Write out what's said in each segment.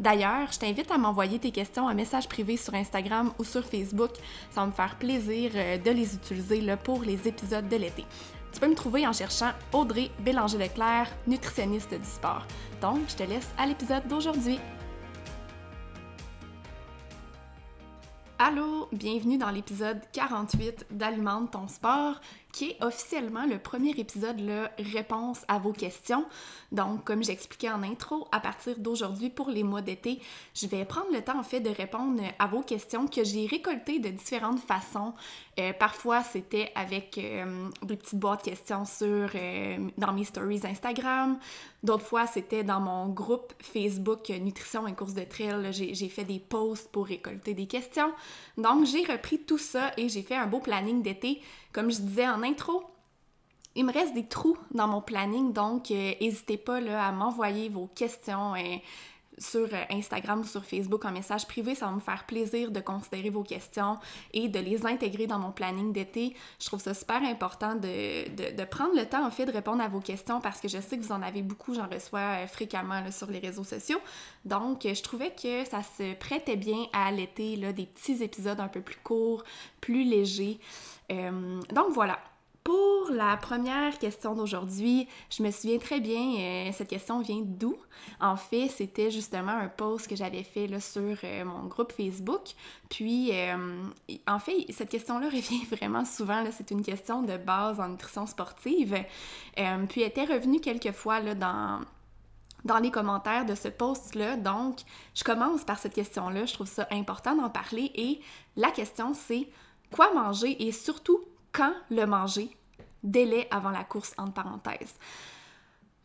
D'ailleurs, je t'invite à m'envoyer tes questions en message privé sur Instagram ou sur Facebook. Ça va me faire plaisir euh, de les utiliser pour les épisodes de l'été. Tu peux me trouver en cherchant Audrey Bélanger-Leclerc, nutritionniste du sport. Donc, je te laisse à l'épisode d'aujourd'hui. Allô, bienvenue dans l'épisode 48 d'Alimente ton sport qui est officiellement le premier épisode, là, réponse à vos questions. Donc, comme j'expliquais en intro, à partir d'aujourd'hui pour les mois d'été, je vais prendre le temps en fait de répondre à vos questions que j'ai récoltées de différentes façons. Euh, parfois, c'était avec euh, des petites boîtes questions sur euh, dans mes stories Instagram. D'autres fois, c'était dans mon groupe Facebook Nutrition et course de trail. J'ai fait des posts pour récolter des questions. Donc, j'ai repris tout ça et j'ai fait un beau planning d'été comme je disais en intro, il me reste des trous dans mon planning, donc euh, n'hésitez pas à m'envoyer vos questions euh, sur euh, Instagram ou sur Facebook en message privé. Ça va me faire plaisir de considérer vos questions et de les intégrer dans mon planning d'été. Je trouve ça super important de, prendre le temps en fait de répondre à vos questions parce que je sais que vous en avez beaucoup, j'en reçois fréquemment sur les réseaux sociaux. Donc, je trouvais que ça se prêtait bien à l'été, des petits épisodes un peu plus courts, plus légers. Euh, donc voilà. Pour la première question d'aujourd'hui, je me souviens très bien, euh, cette question vient d'où? En fait, c'était justement un post que j'avais fait sur euh, mon groupe Facebook. Puis, en fait, cette question-là revient vraiment souvent. C'est une question de base en nutrition sportive. puis, elle était revenue quelques fois dans, dans les commentaires de ce post-là. Donc, je commence par cette question-là. Je trouve ça important d'en parler. Et la question, c'est quoi manger et surtout quand le manger, délai avant la course entre parenthèses.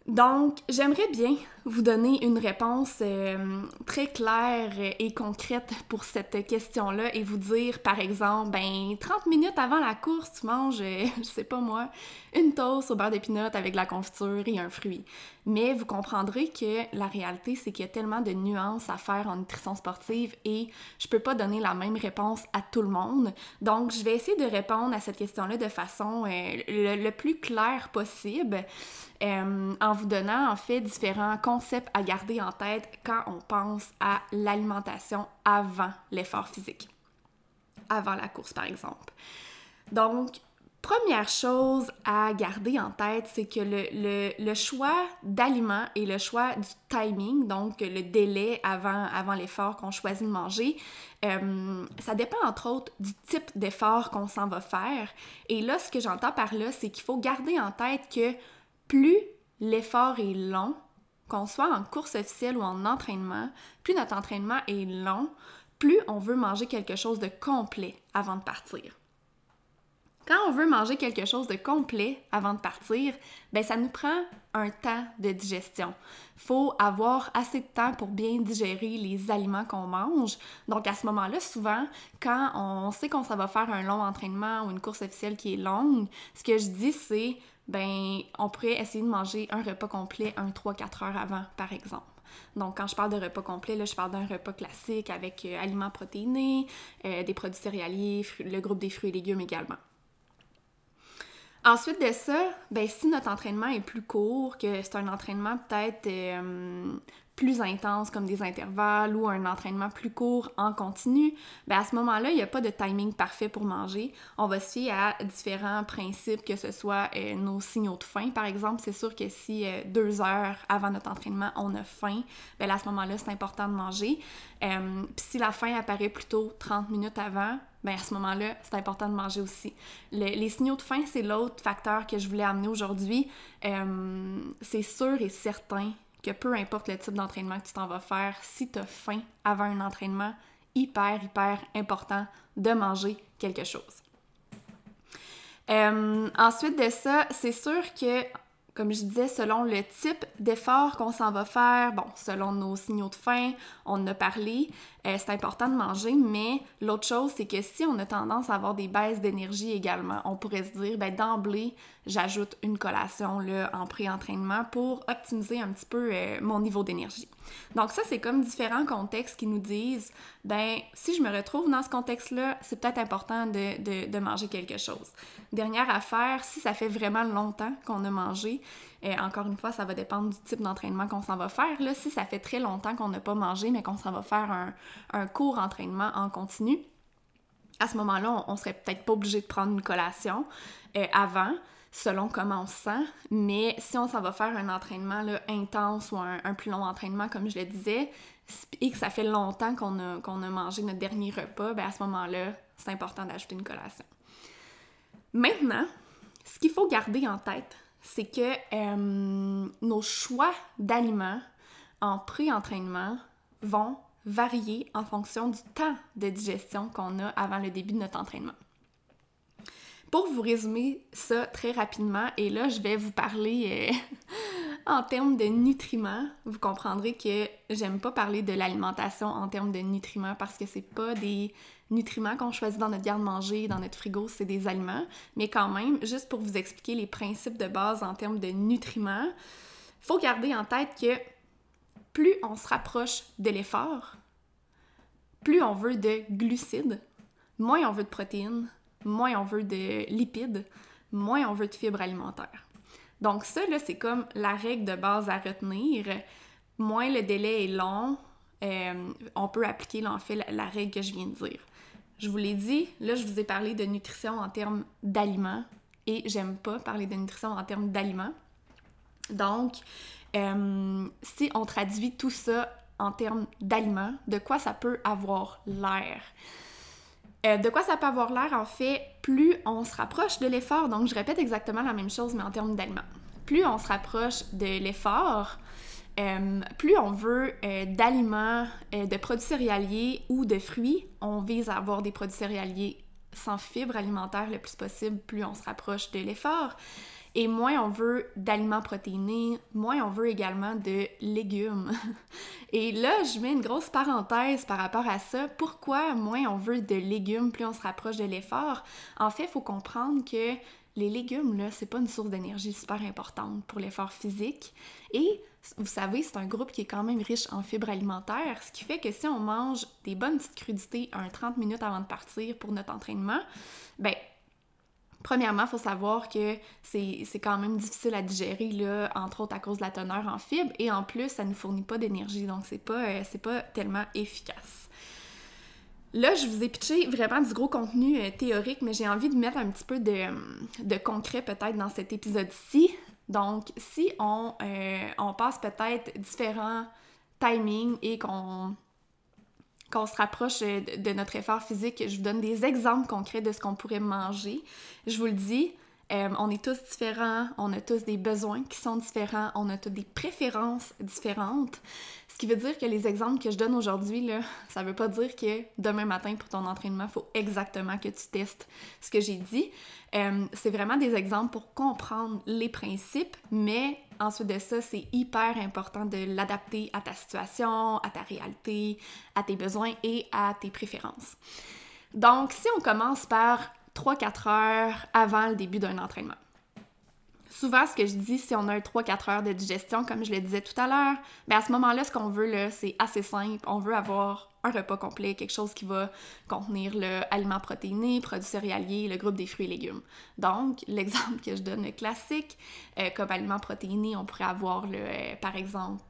Donc, j'aimerais bien vous donner une réponse euh, très claire et concrète pour cette question-là et vous dire, par exemple, ben 30 minutes avant la course, tu manges, euh, je sais pas moi, une toast au beurre d'épinot avec la confiture et un fruit. Mais vous comprendrez que la réalité, c'est qu'il y a tellement de nuances à faire en nutrition sportive et je peux pas donner la même réponse à tout le monde. Donc, je vais essayer de répondre à cette question-là de façon euh, le, plus claire possible. en vous donnant en fait différents concept à garder en tête quand on pense à l'alimentation avant l'effort physique, avant la course par exemple. Donc, première chose à garder en tête, c'est que le, choix d'aliments et le choix du timing, donc le délai avant, l'effort qu'on choisit de manger, euh, ça dépend entre autres du type d'effort qu'on s'en va faire. Et là, ce que j'entends par là, c'est qu'il faut garder en tête que plus l'effort est long, qu'on soit en course officielle ou en entraînement, plus notre entraînement est long, plus on veut manger quelque chose de complet avant de partir. Quand on veut manger quelque chose de complet avant de partir, ben ça nous prend un temps de digestion. Faut avoir assez de temps pour bien digérer les aliments qu'on mange. Donc à ce moment-là, souvent, quand on sait qu'on ça va faire un long entraînement ou une course officielle qui est longue, ce que je dis c'est ben on pourrait essayer de manger un repas complet un 3-4 heures avant, par exemple. Donc, quand je parle de repas complet, là, je parle d'un repas classique avec euh, aliments protéinés, euh, des produits céréaliers, le groupe des fruits et légumes également. Ensuite de ça, ben, si notre entraînement est plus court, que c'est un entraînement peut-être euh, plus intense comme des intervalles ou un entraînement plus court en continu, ben à ce moment-là, il n'y a pas de timing parfait pour manger. On va se fier à différents principes, que ce soit euh, nos signaux de faim, par exemple. C'est sûr que si euh, deux heures avant notre entraînement, on a faim, ben à ce moment-là, c'est important de manger. Euh, Puis si la faim apparaît plutôt 30 minutes avant, ben à ce moment-là, c'est important de manger aussi. les signaux de faim, c'est l'autre facteur que je voulais amener aujourd'hui. c'est sûr et certain que peu importe le type d'entraînement que tu t'en vas faire, si tu as faim avant un entraînement, hyper, hyper important de manger quelque chose. Euh, ensuite de ça, c'est sûr que comme je disais, selon le type d'effort qu'on s'en va faire, bon, selon nos signaux de faim, on en a parlé, euh, c'est important de manger, mais l'autre chose, c'est que si on a tendance à avoir des baisses d'énergie également, on pourrait se dire, ben d'emblée, j'ajoute une collation là, en pré-entraînement pour optimiser un petit peu euh, mon niveau d'énergie. Donc ça, c'est comme différents contextes qui nous disent, ben si je me retrouve dans ce contexte-là, c'est peut-être important de, de, manger quelque chose. Dernière affaire, si ça fait vraiment longtemps qu'on a mangé, et encore une fois, ça va dépendre du type d'entraînement qu'on s'en va faire. Là, si ça fait très longtemps qu'on n'a pas mangé, mais qu'on s'en va faire un, un court entraînement en continu, à ce moment-là, on, ne serait peut-être pas obligé de prendre une collation euh, avant, selon comment on se sent. Mais si on s'en va faire un entraînement là, intense ou un, plus long entraînement, comme je le disais, et que ça fait longtemps qu'on a, qu'on a mangé notre dernier repas, ben à ce moment-là, c'est important d'ajouter une collation. Maintenant, ce qu'il faut garder en tête, c'est que euh, nos choix d'aliments en pré-entraînement vont varier en fonction du temps de digestion qu'on a avant le début de notre entraînement. Pour vous résumer ça très rapidement, et là je vais vous parler euh, en termes de nutriments, vous comprendrez que j'aime pas parler de l'alimentation en termes de nutriments parce que c'est pas des nutriments qu'on choisit dans notre garde-manger, dans notre frigo, c'est des aliments, mais quand même, juste pour vous expliquer les principes de base en termes de nutriments, faut garder en tête que plus on se rapproche de l'effort, plus on veut de glucides, moins on veut de protéines, moins on veut de lipides, moins on veut de fibres alimentaires. Donc ça, là, c'est comme la règle de base à retenir. Moins le délai est long, euh, on peut appliquer fait la, règle que je viens de dire. Je vous l'ai dit, là je vous ai parlé de nutrition en termes d'aliments et j'aime pas parler de nutrition en termes d'aliments. Donc, euh, si on traduit tout ça en termes d'aliments, de quoi ça peut avoir l'air? Euh, de quoi ça peut avoir l'air, en fait, plus on se rapproche de l'effort, donc je répète exactement la même chose, mais en termes d'aliments. Plus on se rapproche de l'effort, euh, plus on veut d'aliments, de produits céréaliers ou de fruits, on vise à avoir des produits céréaliers sans fibres alimentaires le plus possible, plus on se rapproche de l'effort. Et moins on veut d'aliments protéinés, moins on veut également de légumes. Et là, je mets une grosse parenthèse par rapport à ça. Pourquoi moins on veut de légumes, plus on se rapproche de l'effort? En fait, il faut comprendre que les légumes, là, c'est pas une source d'énergie super importante pour l'effort physique. Et vous savez, c'est un groupe qui est quand même riche en fibres alimentaires, ce qui fait que si on mange des bonnes petites crudités un 30 minutes avant de partir pour notre entraînement, ben Premièrement, il faut savoir que c'est quand même difficile à digérer, là, entre autres à cause de la teneur en fibres, et en plus, ça ne fournit pas d'énergie, donc c'est pas, euh, pas tellement efficace. Là, je vous ai pitché vraiment du gros contenu euh, théorique, mais j'ai envie de mettre un petit peu de, de concret peut-être dans cet épisode-ci. Donc, si on, euh, on passe peut-être différents timings et qu'on qu'on se rapproche euh, de notre effort physique, je vous donne des exemples concrets de ce qu'on pourrait manger. Je vous le dis, euh, on est tous différents, on a tous des besoins qui sont différents, on a tous des préférences différentes. Ce qui veut dire que les exemples que je donne aujourd'hui, là, ça veut pas dire que demain matin pour ton entraînement, il faut exactement que tu testes ce que j'ai dit. Euh, c'est vraiment des exemples pour comprendre les principes, mais ensuite de ça, c'est hyper important de l'adapter à ta situation, à ta réalité, à tes besoins et à tes préférences. Donc, si on commence par 3-4 heures avant le début d'un entraînement. Souvent, ce que je dis, si on a 3-4 heures de digestion, comme je le disais tout à l'heure, bien à ce moment-là, ce qu'on veut, c'est assez simple. On veut avoir un repas complet, quelque chose qui va contenir le aliment protéiné, produits céréaliers, le groupe des fruits et légumes. Donc, l'exemple que je donne classique, euh, comme aliment protéiné, on pourrait avoir, le, euh, par exemple,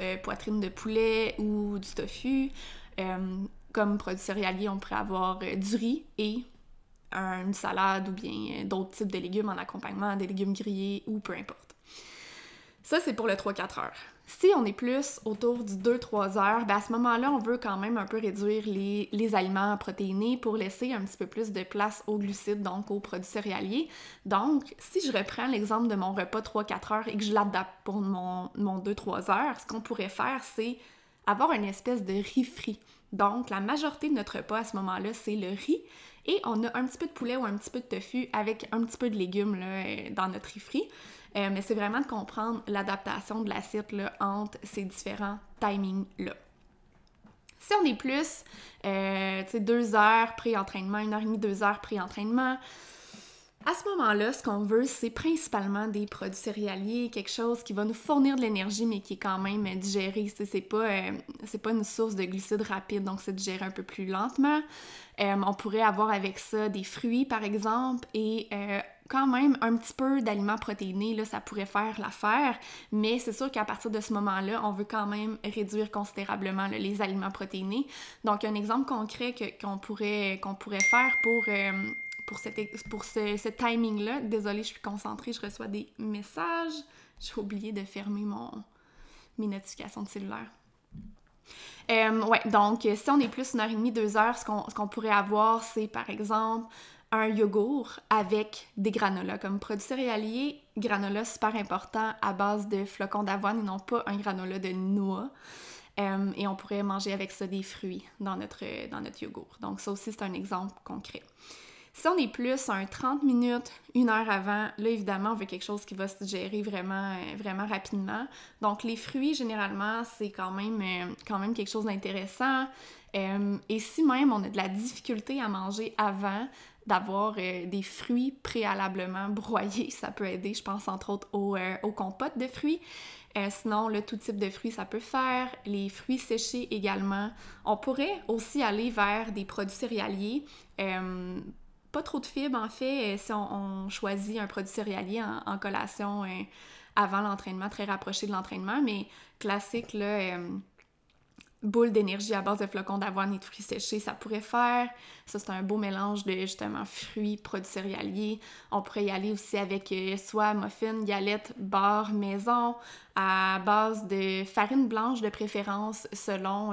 euh, poitrine de poulet ou du tofu. comme produits céréaliers, on pourrait avoir du riz et une salade ou bien d'autres types de légumes en accompagnement, des légumes grillés ou peu importe. Ça, c'est pour le 3-4 heures. Si on est plus autour du 2-3 heures, ben à ce moment-là, on veut quand même un peu réduire les, les, aliments protéinés pour laisser un petit peu plus de place aux glucides, donc aux produits céréaliers. Donc, si je reprends l'exemple de mon repas 3-4 heures et que je l'adapte pour mon, mon 2-3 heures, ce qu'on pourrait faire, c'est avoir une espèce de riz frit. Donc, la majorité de notre repas à ce moment-là, c'est le riz. Et on a un petit peu de poulet ou un petit peu de tofu avec un petit peu de légumes là, euh, dans notre riz. Euh, mais c'est vraiment de comprendre l'adaptation de l'acide entre ces différents timings-là. Si on est plus, euh, tu sais, deux heures pré-entraînement, une heure et demie, deux heures pré-entraînement, à ce moment-là, ce qu'on veut, c'est principalement des produits céréaliers, quelque chose qui va nous fournir de l'énergie, mais qui est quand même digéré. C'est pas, euh, pas une source de glucides rapide, donc c'est digéré un peu plus lentement. Euh, on pourrait avoir avec ça des fruits, par exemple, et euh, quand même un petit peu d'aliments protéinés, là, ça pourrait faire l'affaire, mais c'est sûr qu'à partir de ce moment-là, on veut quand même réduire considérablement les aliments protéinés. Donc, un exemple concret qu'on pourrait, qu'on pourrait faire pour pour, pour ce, timing-là. Désolée, je suis concentrée, je reçois des messages. J'ai oublié de fermer mon, mes notifications de cellulaire. Euh, ouais, donc si on est plus une heure et demie, deux heures, ce qu'on pourrait avoir, c'est par exemple un yogourt avec des granolas comme produit céréalier. Granola super important à base de flocons d'avoine et non pas un granola de noix. Euh, et on pourrait manger avec ça des fruits dans notre, dans notre yogourt. Donc ça aussi, c'est un exemple concret. Si on est plus un 30 minutes, une heure avant, là évidemment, on veut quelque chose qui va se digérer vraiment, euh, vraiment rapidement. Donc les fruits, généralement, c'est quand même, euh, quand même quelque chose d'intéressant. Euh, et si même on a de la difficulté à manger avant, d'avoir des fruits préalablement broyés, ça peut aider, je pense entre autres au, au compote de fruits. sinon, le tout type de fruits, ça peut faire. Les fruits séchés également. On pourrait aussi aller vers des produits céréaliers pas trop de fibres, en fait, euh, si on, choisit un produit céréalier en, collation euh, avant l'entraînement, très rapproché de l'entraînement, mais classique, là, euh, boule d'énergie à base de flocons d'avoine et de fruits séchés, ça pourrait faire. Ça, c'est un beau mélange de, justement, fruits, produits céréaliers. On pourrait y aller aussi avec soit muffins, galettes, beurre, maison, à base de farine blanche de préférence, selon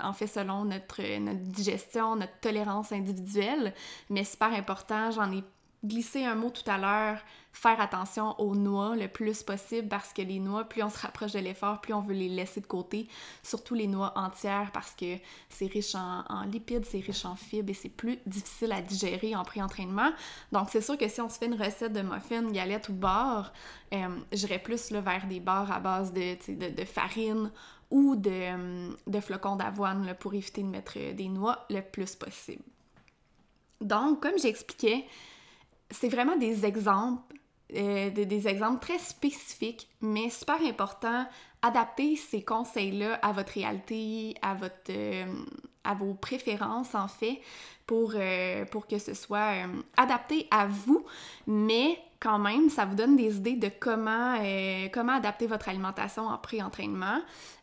en fait selon notre, notre digestion, notre tolérance individuelle. Mais super important, j'en ai glissé un mot tout à l'heure, faire attention aux noix le plus possible parce que les noix, plus on se rapproche de l'effort, plus on veut les laisser de côté, surtout les noix entières parce que c'est riche en, lipides, c'est riche en fibres et c'est plus difficile à digérer en pré-entraînement. Donc c'est sûr que si on se fait une recette de muffins, galettes ou beurre, euh, j'irais plus là, vers des beurres à base de, de farine ou de, flocons d'avoine pour éviter de mettre des noix le plus possible. Donc, comme j'expliquais, c'est vraiment des exemples, euh, des, exemples très spécifiques, mais super important. Adapter ces conseils-là à votre réalité, à votre, euh, à vos préférences en fait pour, euh, pour que ce soit euh, adapté à vous, mais quand même, ça vous donne des idées de comment, euh, comment adapter votre alimentation en pré-entraînement.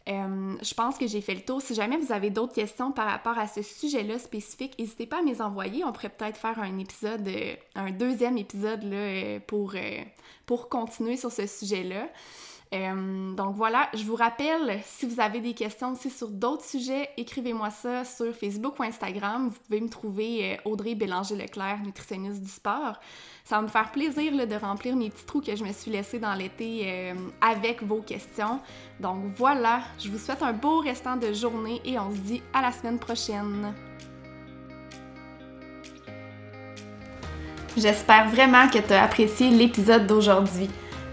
Je pense que j'ai fait le tour. Si jamais vous avez d'autres questions par rapport à ce sujet-là spécifique, n'hésitez pas à me les envoyer. On pourrait peut-être faire un épisode, un deuxième épisode là, pour, pour continuer sur ce sujet-là. Euh, donc voilà, je vous rappelle, si vous avez des questions aussi sur d'autres sujets, écrivez-moi ça sur Facebook ou Instagram. Vous pouvez me trouver euh, Audrey Bélanger-Leclerc, nutritionniste du sport. Ça va me faire plaisir de remplir mes petits trous que je me suis laissés dans l'été euh, avec vos questions. Donc voilà, je vous souhaite un beau restant de journée et on se dit à la semaine prochaine. J'espère vraiment que tu as apprécié l'épisode d'aujourd'hui.